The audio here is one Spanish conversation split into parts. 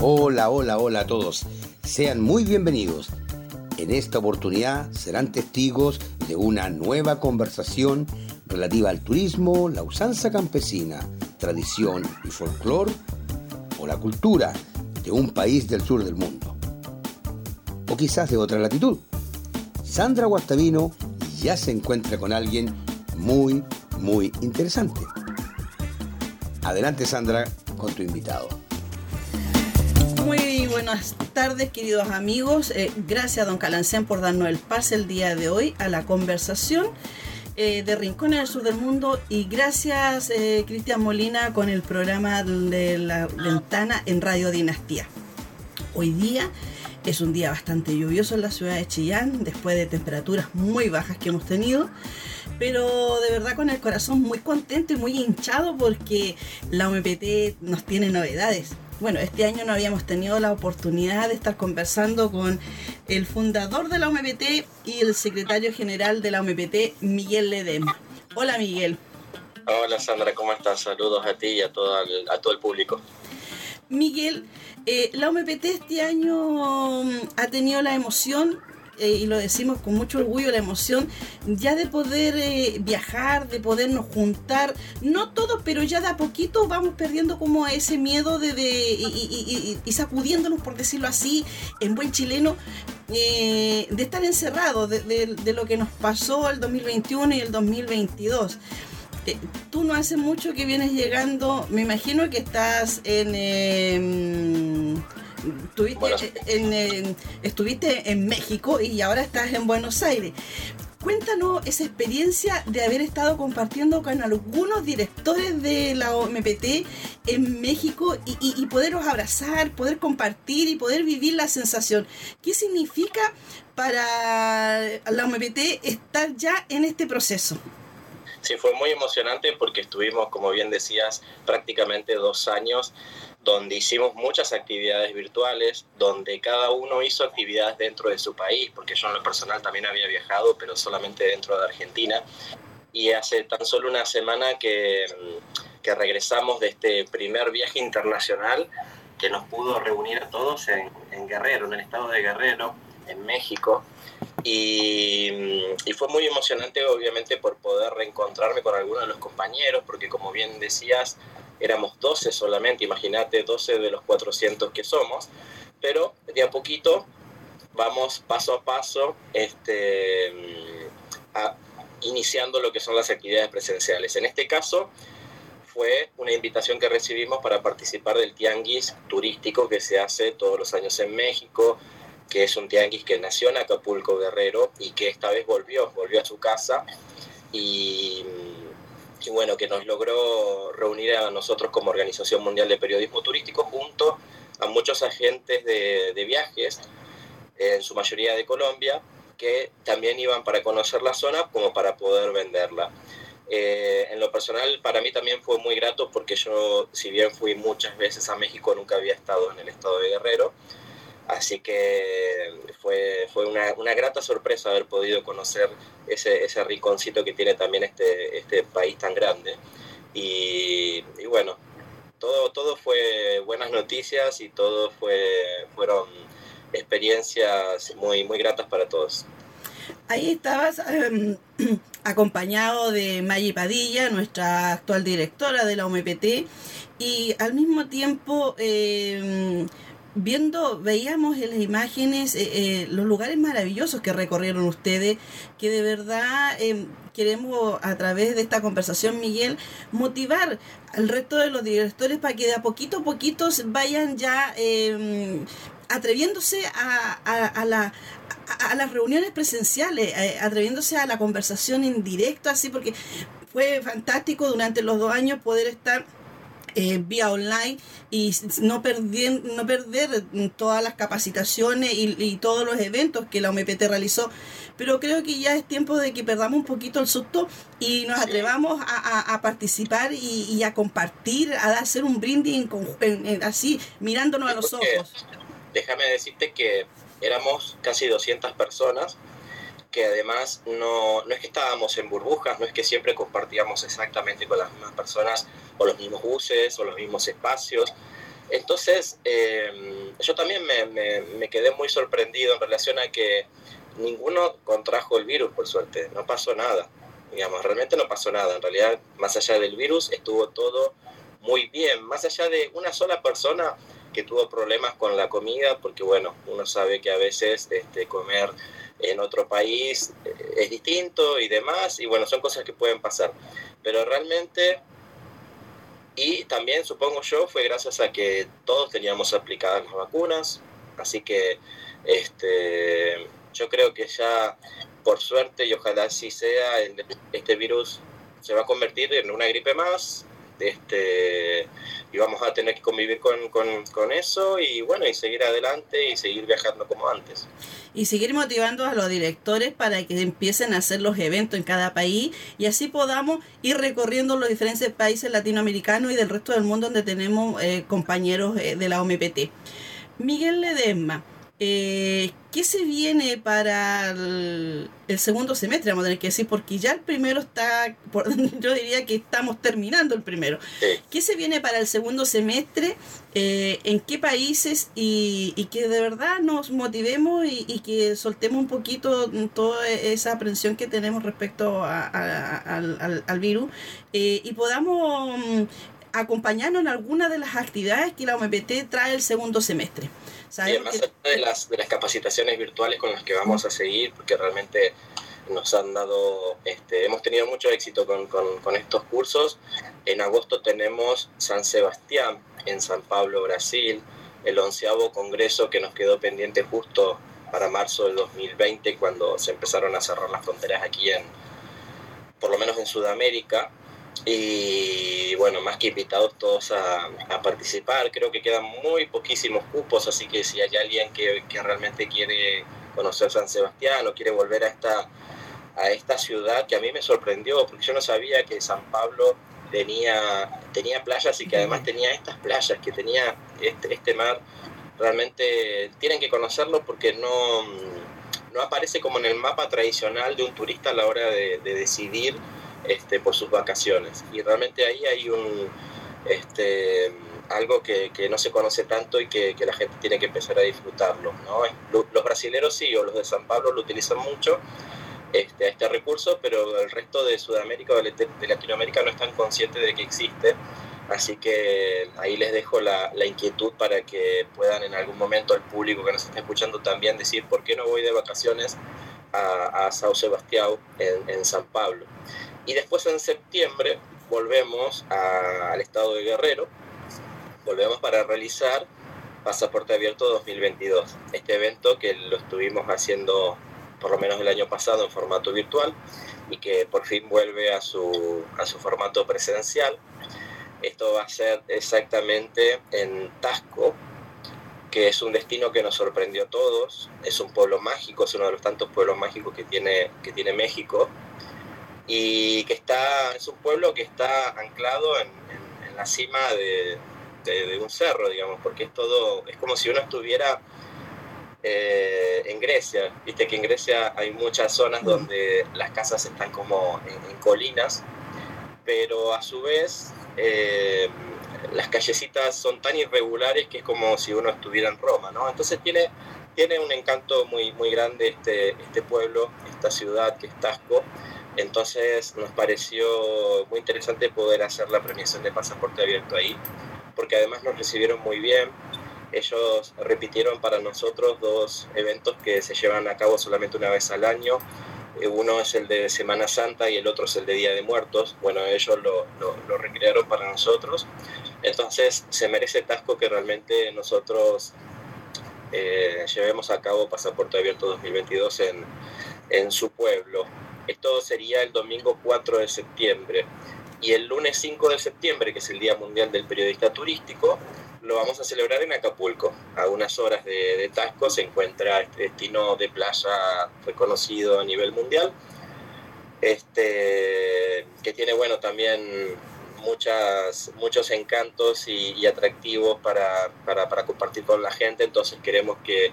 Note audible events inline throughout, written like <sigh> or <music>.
Hola, hola, hola a todos. Sean muy bienvenidos. En esta oportunidad serán testigos de una nueva conversación relativa al turismo, la usanza campesina, tradición y folclore o la cultura de un país del sur del mundo. O quizás de otra latitud. Sandra Guastavino ya se encuentra con alguien muy, muy interesante. Adelante Sandra con tu invitado. Muy buenas tardes, queridos amigos. Eh, gracias, don Calancén, por darnos el pase el día de hoy a la conversación eh, de Rincones del Sur del Mundo. Y gracias, eh, Cristian Molina, con el programa de la ventana en Radio Dinastía. Hoy día es un día bastante lluvioso en la ciudad de Chillán, después de temperaturas muy bajas que hemos tenido pero de verdad con el corazón muy contento y muy hinchado porque la OMPT nos tiene novedades. Bueno, este año no habíamos tenido la oportunidad de estar conversando con el fundador de la OMPT y el secretario general de la OMPT, Miguel Ledema. Hola Miguel. Hola Sandra, ¿cómo estás? Saludos a ti y a todo el, a todo el público. Miguel, eh, la OMPT este año mm, ha tenido la emoción eh, y lo decimos con mucho orgullo, la emoción ya de poder eh, viajar, de podernos juntar, no todos, pero ya de a poquito vamos perdiendo como ese miedo de, y, sacudiéndonos, por decirlo así, en buen chileno, eh, de estar encerrados, de, lo que nos pasó el 2021 y el 2022 tú no hace mucho que vienes llegando, me imagino que estás en... Em, estuviste, en, México y ahora estás en Buenos Aires. Cuéntanos esa experiencia de haber estado compartiendo con algunos directores de la OMPT en México y, y, poderlos abrazar, poder compartir y poder vivir la sensación. ¿Qué significa para la OMPT estar ya en este proceso? Sí, fue muy emocionante porque estuvimos, como bien decías, prácticamente dos años donde hicimos muchas actividades virtuales, donde cada uno hizo actividades dentro de su país, porque yo en lo personal también había viajado, pero solamente dentro de Argentina. Y hace tan solo una semana que, que regresamos de este primer viaje internacional que nos pudo reunir a todos en, Guerrero, en el estado de Guerrero, en México. Y, y, fue muy emocionante, obviamente, por poder reencontrarme con algunos de los compañeros, porque como bien decías, éramos 12 solamente, imagínate 12 de los 400 que somos, pero de a poquito vamos paso a paso este, iniciando lo que son las actividades presenciales. En este caso fue una invitación que recibimos para participar del tianguis turístico que se hace todos los años en México, que es un tianguis que nació en Acapulco Guerrero y que esta vez volvió, volvió a su casa y y bueno, que nos logró reunir a nosotros como Organización Mundial de Periodismo Turístico junto a muchos agentes de, de viajes, en su mayoría de Colombia, que también iban para conocer la zona como para poder venderla. Eh, en lo personal, para mí también fue muy grato porque yo, si bien fui muchas veces a México, nunca había estado en el estado de Guerrero. Así que fue, fue una, una, grata sorpresa haber podido conocer ese, ese rinconcito que tiene también este, este país tan grande. Y, bueno, todo, todo fue buenas noticias y todo fue, fueron experiencias muy, muy gratas para todos. Ahí estabas eh, <clears throat> acompañado de Maggie Padilla, nuestra actual directora de la OMPT, y al mismo tiempo... Eh, viendo, veíamos en las imágenes eh, eh, los lugares maravillosos que recorrieron ustedes, que de verdad eh, queremos a través de esta conversación, Miguel, motivar al resto de los directores para que de a poquito a poquito vayan ya atreviéndose a, a, la a, las reuniones presenciales, atreviéndose a la conversación en directo, así porque fue fantástico durante los dos años poder estar eh, vía online y no, perder, no perder todas las capacitaciones y, todos los eventos que la OMPT realizó. Pero creo que ya es tiempo de que perdamos un poquito el susto y nos atrevamos a, participar y, a compartir, a hacer un brinding así, mirándonos a los ojos. Déjame decirte que éramos casi 200 personas además no, no es que estábamos en burbujas, no es que siempre compartíamos exactamente con las mismas personas o los mismos buses o los mismos espacios, Entonces, eh, yo también me, me, quedé muy sorprendido en relación a que ninguno contrajo el virus, por suerte, no pasó nada. Digamos, realmente no pasó nada. En realidad, más allá del virus, estuvo todo muy bien. Más allá de una sola persona que tuvo problemas con la comida, porque bueno, uno sabe que a veces este, comer en otro país eh, es distinto y demás, y bueno, son cosas que pueden pasar. Pero realmente y también, supongo yo, fue gracias a que todos teníamos aplicadas las vacunas, así que este, yo creo que ya, por suerte, y ojalá así sea, este virus se va a convertir en una gripe más, este, y vamos a tener que convivir con, con, con, eso y bueno, y seguir adelante y seguir viajando como antes. Y seguir motivando a los directores para que empiecen a hacer los eventos en cada país y así podamos ir recorriendo los diferentes países latinoamericanos y del resto del mundo donde tenemos eh, compañeros eh, de la OMPT. Miguel Ledesma, eh, ¿Qué se viene para el, segundo semestre? Vamos a tener que decir, porque ya el primero está, yo diría que estamos terminando el primero. ¿Qué se viene para el segundo semestre? Eh, ¿En qué países? Y, que de verdad nos motivemos y, que soltemos un poquito toda esa aprensión que tenemos respecto al, virus eh, y podamos mm, acompañarnos en alguna de las actividades que la OMPT trae el segundo semestre. Bien, más allá de las, de las capacitaciones virtuales con las que vamos a seguir, porque realmente nos han dado, este, hemos tenido mucho éxito con, con, con, estos cursos. En agosto tenemos San Sebastián en San Pablo, Brasil, el onceavo congreso que nos quedó pendiente justo para marzo del 2020, cuando se empezaron a cerrar las fronteras aquí en, por lo menos en Sudamérica. Y bueno, más que invitados todos a, participar, creo que quedan muy poquísimos cupos, así que si hay alguien que, que, realmente quiere conocer San Sebastián o quiere volver a esta, a esta ciudad, que a mí me sorprendió, porque yo no sabía que San Pablo tenía, tenía playas y que además tenía estas playas, que tenía este, este mar, realmente tienen que conocerlo porque no, no aparece como en el mapa tradicional de un turista a la hora de, de decidir este, por sus vacaciones. Y realmente ahí hay un, este, algo que, que, no se conoce tanto y que, que, la gente tiene que empezar a disfrutarlo. ¿no? Los brasileros sí, o los de San Pablo lo utilizan mucho, este, este recurso, pero el resto de Sudamérica o de Latinoamérica no están conscientes de que existe. Así que ahí les dejo la, la, inquietud para que puedan en algún momento al público que nos está escuchando también decir por qué no voy de vacaciones a, a Sao Sebastián en, en San Pablo. Y después en septiembre volvemos al estado de Guerrero, volvemos para realizar Pasaporte Abierto 2022. Este evento que lo estuvimos haciendo por lo menos el año pasado en formato virtual y que por fin vuelve a su, a su formato presencial. Esto va a ser exactamente en Tasco, que es un destino que nos sorprendió a todos. Es un pueblo mágico, es uno de los tantos pueblos mágicos que tiene, que tiene México y que está, es un pueblo que está anclado en, la cima de, de, un cerro, digamos, porque es todo, es como si uno estuviera eh, en Grecia, viste que en Grecia hay muchas zonas donde las casas están como en, colinas, pero a su vez eh, las callecitas son tan irregulares que es como si uno estuviera en Roma, ¿no? Entonces tiene, tiene un encanto muy, muy grande este, este pueblo, esta ciudad que es Tasco, entonces nos pareció muy interesante poder hacer la premiación de pasaporte abierto ahí, porque además nos recibieron muy bien. Ellos repitieron para nosotros dos eventos que se llevan a cabo solamente una vez al año. Eh, uno es el de Semana Santa y el otro es el de Día de Muertos. Bueno, ellos lo, recrearon para nosotros. Entonces se merece Tasco que realmente nosotros eh, llevemos a cabo Pasaporte Abierto 2022 en, en su pueblo. Esto sería el domingo 4 de septiembre. Y el lunes 5 de septiembre, que es el Día Mundial del Periodista Turístico, lo vamos a celebrar en Acapulco. A unas horas de, Tasco se encuentra este destino de playa reconocido a nivel mundial, este, que tiene bueno también muchas, muchos encantos y, atractivos para, para compartir con la gente. Entonces queremos que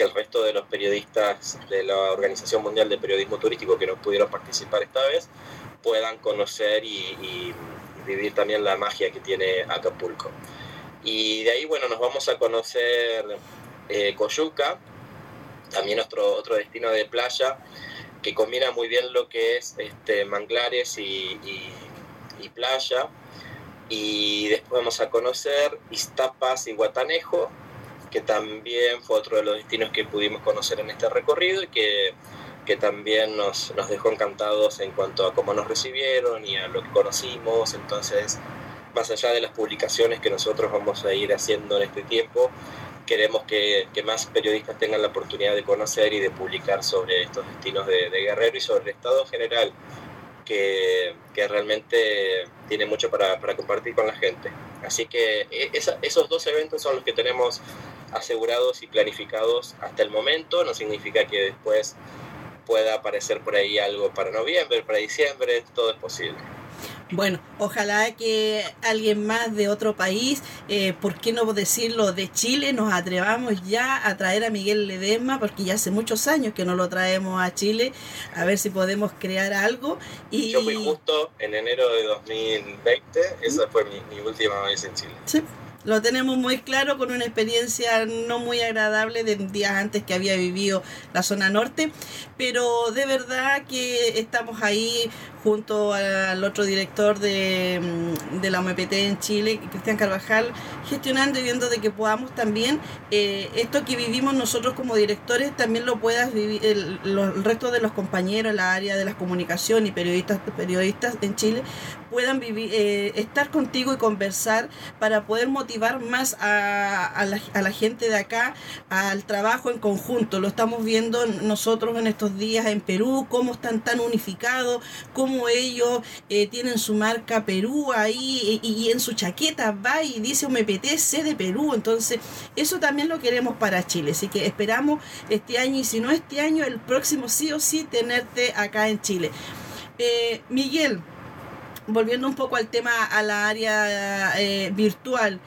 que el resto de los periodistas de la Organización Mundial de Periodismo Turístico que no pudieron participar esta vez puedan conocer y, vivir también la magia que tiene Acapulco. Y de ahí, bueno, nos vamos a conocer eh, Coyuca, también otro, otro destino de playa, que combina muy bien lo que es este, manglares y, playa. Y después vamos a conocer Iztapas y Guatanejo, que también fue otro de los destinos que pudimos conocer en este recorrido y que, que también nos, nos, dejó encantados en cuanto a cómo nos recibieron y a lo que conocimos. Entonces, más allá de las publicaciones que nosotros vamos a ir haciendo en este tiempo, queremos que, que más periodistas tengan la oportunidad de conocer y de publicar sobre estos destinos de, de Guerrero y sobre el estado general, que, que realmente tiene mucho para, para, compartir con la gente. Así que e, esa, esos dos eventos son los que tenemos asegurados y planificados hasta el momento, no significa que después pueda aparecer por ahí algo para noviembre, para diciembre, todo es posible. Bueno, ojalá que alguien más de otro país, eh, ¿por qué no decirlo de Chile? Nos atrevamos ya a traer a Miguel Ledesma, porque ya hace muchos años que no lo traemos a Chile, a ver si podemos crear algo. Y... Yo fui justo en enero de 2020, esa fue mi, mi última vez en Chile. Sí. Lo tenemos muy claro con una experiencia no muy agradable de días antes que había vivido la zona norte, pero de verdad que estamos ahí junto al otro director de, mm, de la OMPT en Chile, Cristian Carvajal, gestionando y viendo de que podamos también, eh, esto que vivimos nosotros como directores, también lo puedas vivir el, el resto de los compañeros en la área de la comunicación y periodistas, periodistas en Chile, puedan vivir, eh, estar contigo y conversar para poder motivar más a, la, a, la, gente de acá al trabajo en conjunto. Lo estamos viendo nosotros en estos días en Perú, cómo están tan unificados, cómo ellos eh, tienen su marca Perú ahí y, en su chaqueta va y dice MPTC de Perú. Entonces, eso también lo queremos para Chile. Así que esperamos este año y si no este año, el próximo sí o sí tenerte acá en Chile. Eh, Miguel, volviendo un poco al tema, a la área eh, virtual,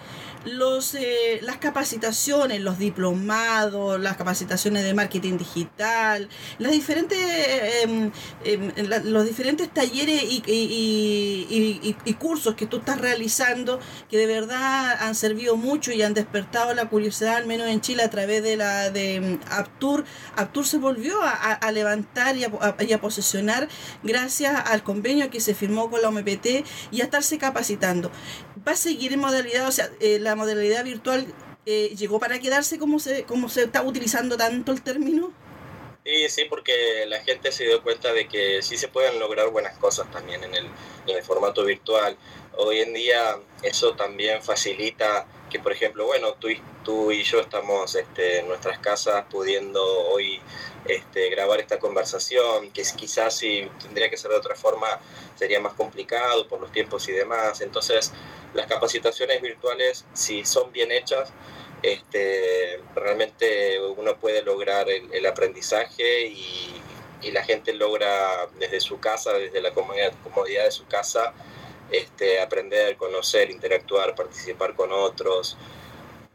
los, eh, las capacitaciones, los diplomados, las capacitaciones de marketing digital, las diferentes, eh, eh, la, los diferentes talleres y, cursos que tú estás realizando que de verdad han servido mucho y han despertado la curiosidad, al menos en Chile, a través de la de mm, Aptur. Aptur se volvió a, a levantar y a, a, posesionar gracias al convenio que se firmó con la OMPT y a estarse capacitando. Va a seguir en modalidad, o sea, la modalidad virtual eh, llegó para quedarse como se, como se está utilizando tanto el término? Sí, sí, porque la gente se dio cuenta de que sí se pueden lograr buenas cosas también en el, formato virtual. Hoy en día eso también facilita que, por ejemplo, bueno, tú y, tú y yo estamos este, en nuestras casas pudiendo hoy este, grabar esta conversación, que quizás si tendría que ser de otra forma sería más complicado por los tiempos y demás. Entonces, las capacitaciones virtuales, si son bien hechas, este, realmente uno puede lograr el, el aprendizaje y, la gente logra desde su casa, desde la comodidad, comodidad de su casa, este, aprender, conocer, interactuar, participar con otros.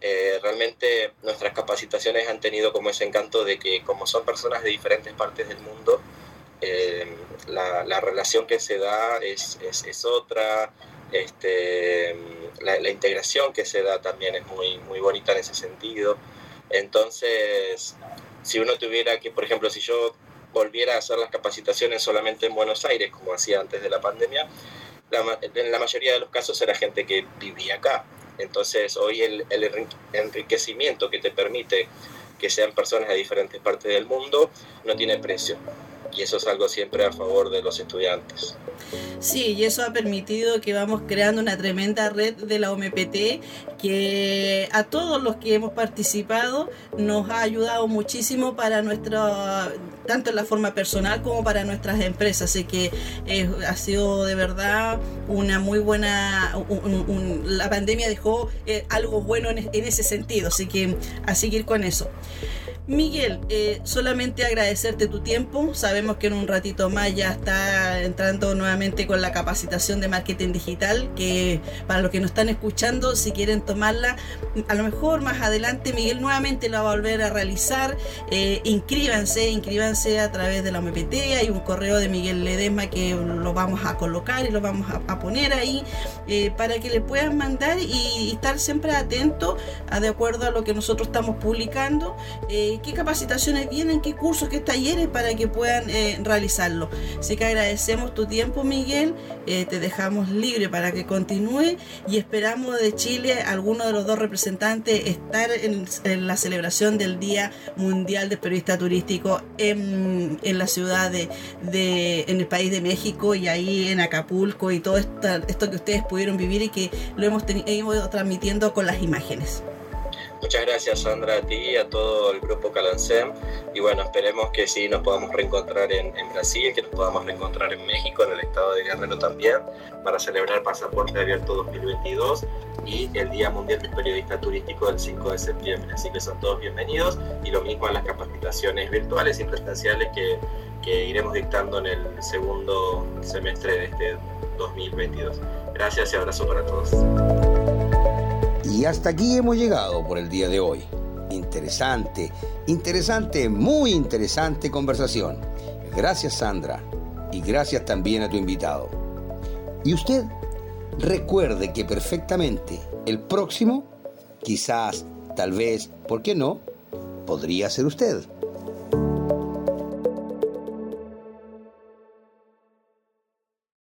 Eh, realmente nuestras capacitaciones han tenido como ese encanto de que como son personas de diferentes partes del mundo, eh, la, la, relación que se da es, es, es otra, este, la, integración que se da también es muy, muy bonita en ese sentido. Entonces, si uno tuviera que, por ejemplo, si yo volviera a hacer las capacitaciones solamente en Buenos Aires, como hacía antes de la pandemia, en la mayoría de los casos era gente que vivía acá. Entonces, hoy el enriquecimiento que te permite que sean personas de diferentes partes del mundo no tiene precio y eso es algo siempre a favor de los estudiantes. Sí, y eso ha permitido que vamos creando una tremenda red de la OMPT que a todos los que hemos participado nos ha ayudado muchísimo para nuestra, tanto en la forma personal como para nuestras empresas. Así que eh, ha sido de verdad una muy buena, un, un, la pandemia dejó eh, algo bueno en, en ese sentido, así que a seguir con eso. Miguel, eh, solamente agradecerte tu tiempo. Sabemos que en un ratito más ya está entrando nuevamente con la capacitación de marketing digital, que para los que nos están escuchando, si quieren tomarla, a lo mejor más adelante Miguel nuevamente la va a volver a realizar. Eh, inscríbanse, inscríbanse a través de la OMPT. Hay un correo de Miguel Ledesma que lo vamos a colocar y lo vamos a, poner ahí. eh, para que le puedan mandar y, estar siempre atento a de acuerdo a lo que nosotros estamos publicando, eh, qué capacitaciones vienen, qué cursos, qué talleres para que puedan realizarlo. Así que agradecemos tu tiempo, Miguel, te dejamos libre para que continúe y esperamos de Chile, alguno de los dos representantes, estar en, la celebración del Día Mundial del Periodista Turístico en, en la ciudad de, de, en el país de México y ahí en Acapulco y todo esto, esto que ustedes pudieron vivir y que lo hemos ido transmitiendo con las imágenes. Muchas gracias Sandra a ti y a todo el grupo Calancem y bueno, esperemos que sí nos podamos reencontrar en, Brasil, que nos podamos reencontrar en México, en el estado de Guerrero también, para celebrar Pasaporte Abierto 2022 y el Día Mundial del Periodista Turístico del 5 de septiembre. Así que son todos bienvenidos y lo mismo a las capacitaciones virtuales y presenciales que, que iremos dictando en el segundo semestre de este 2022. Gracias y abrazo para todos. Y hasta aquí hemos llegado por el día de hoy. Interesante, interesante, muy interesante conversación. Gracias Sandra y gracias también a tu invitado. Y usted recuerde que perfectamente el próximo, quizás, tal vez, ¿por qué no? Podría ser usted.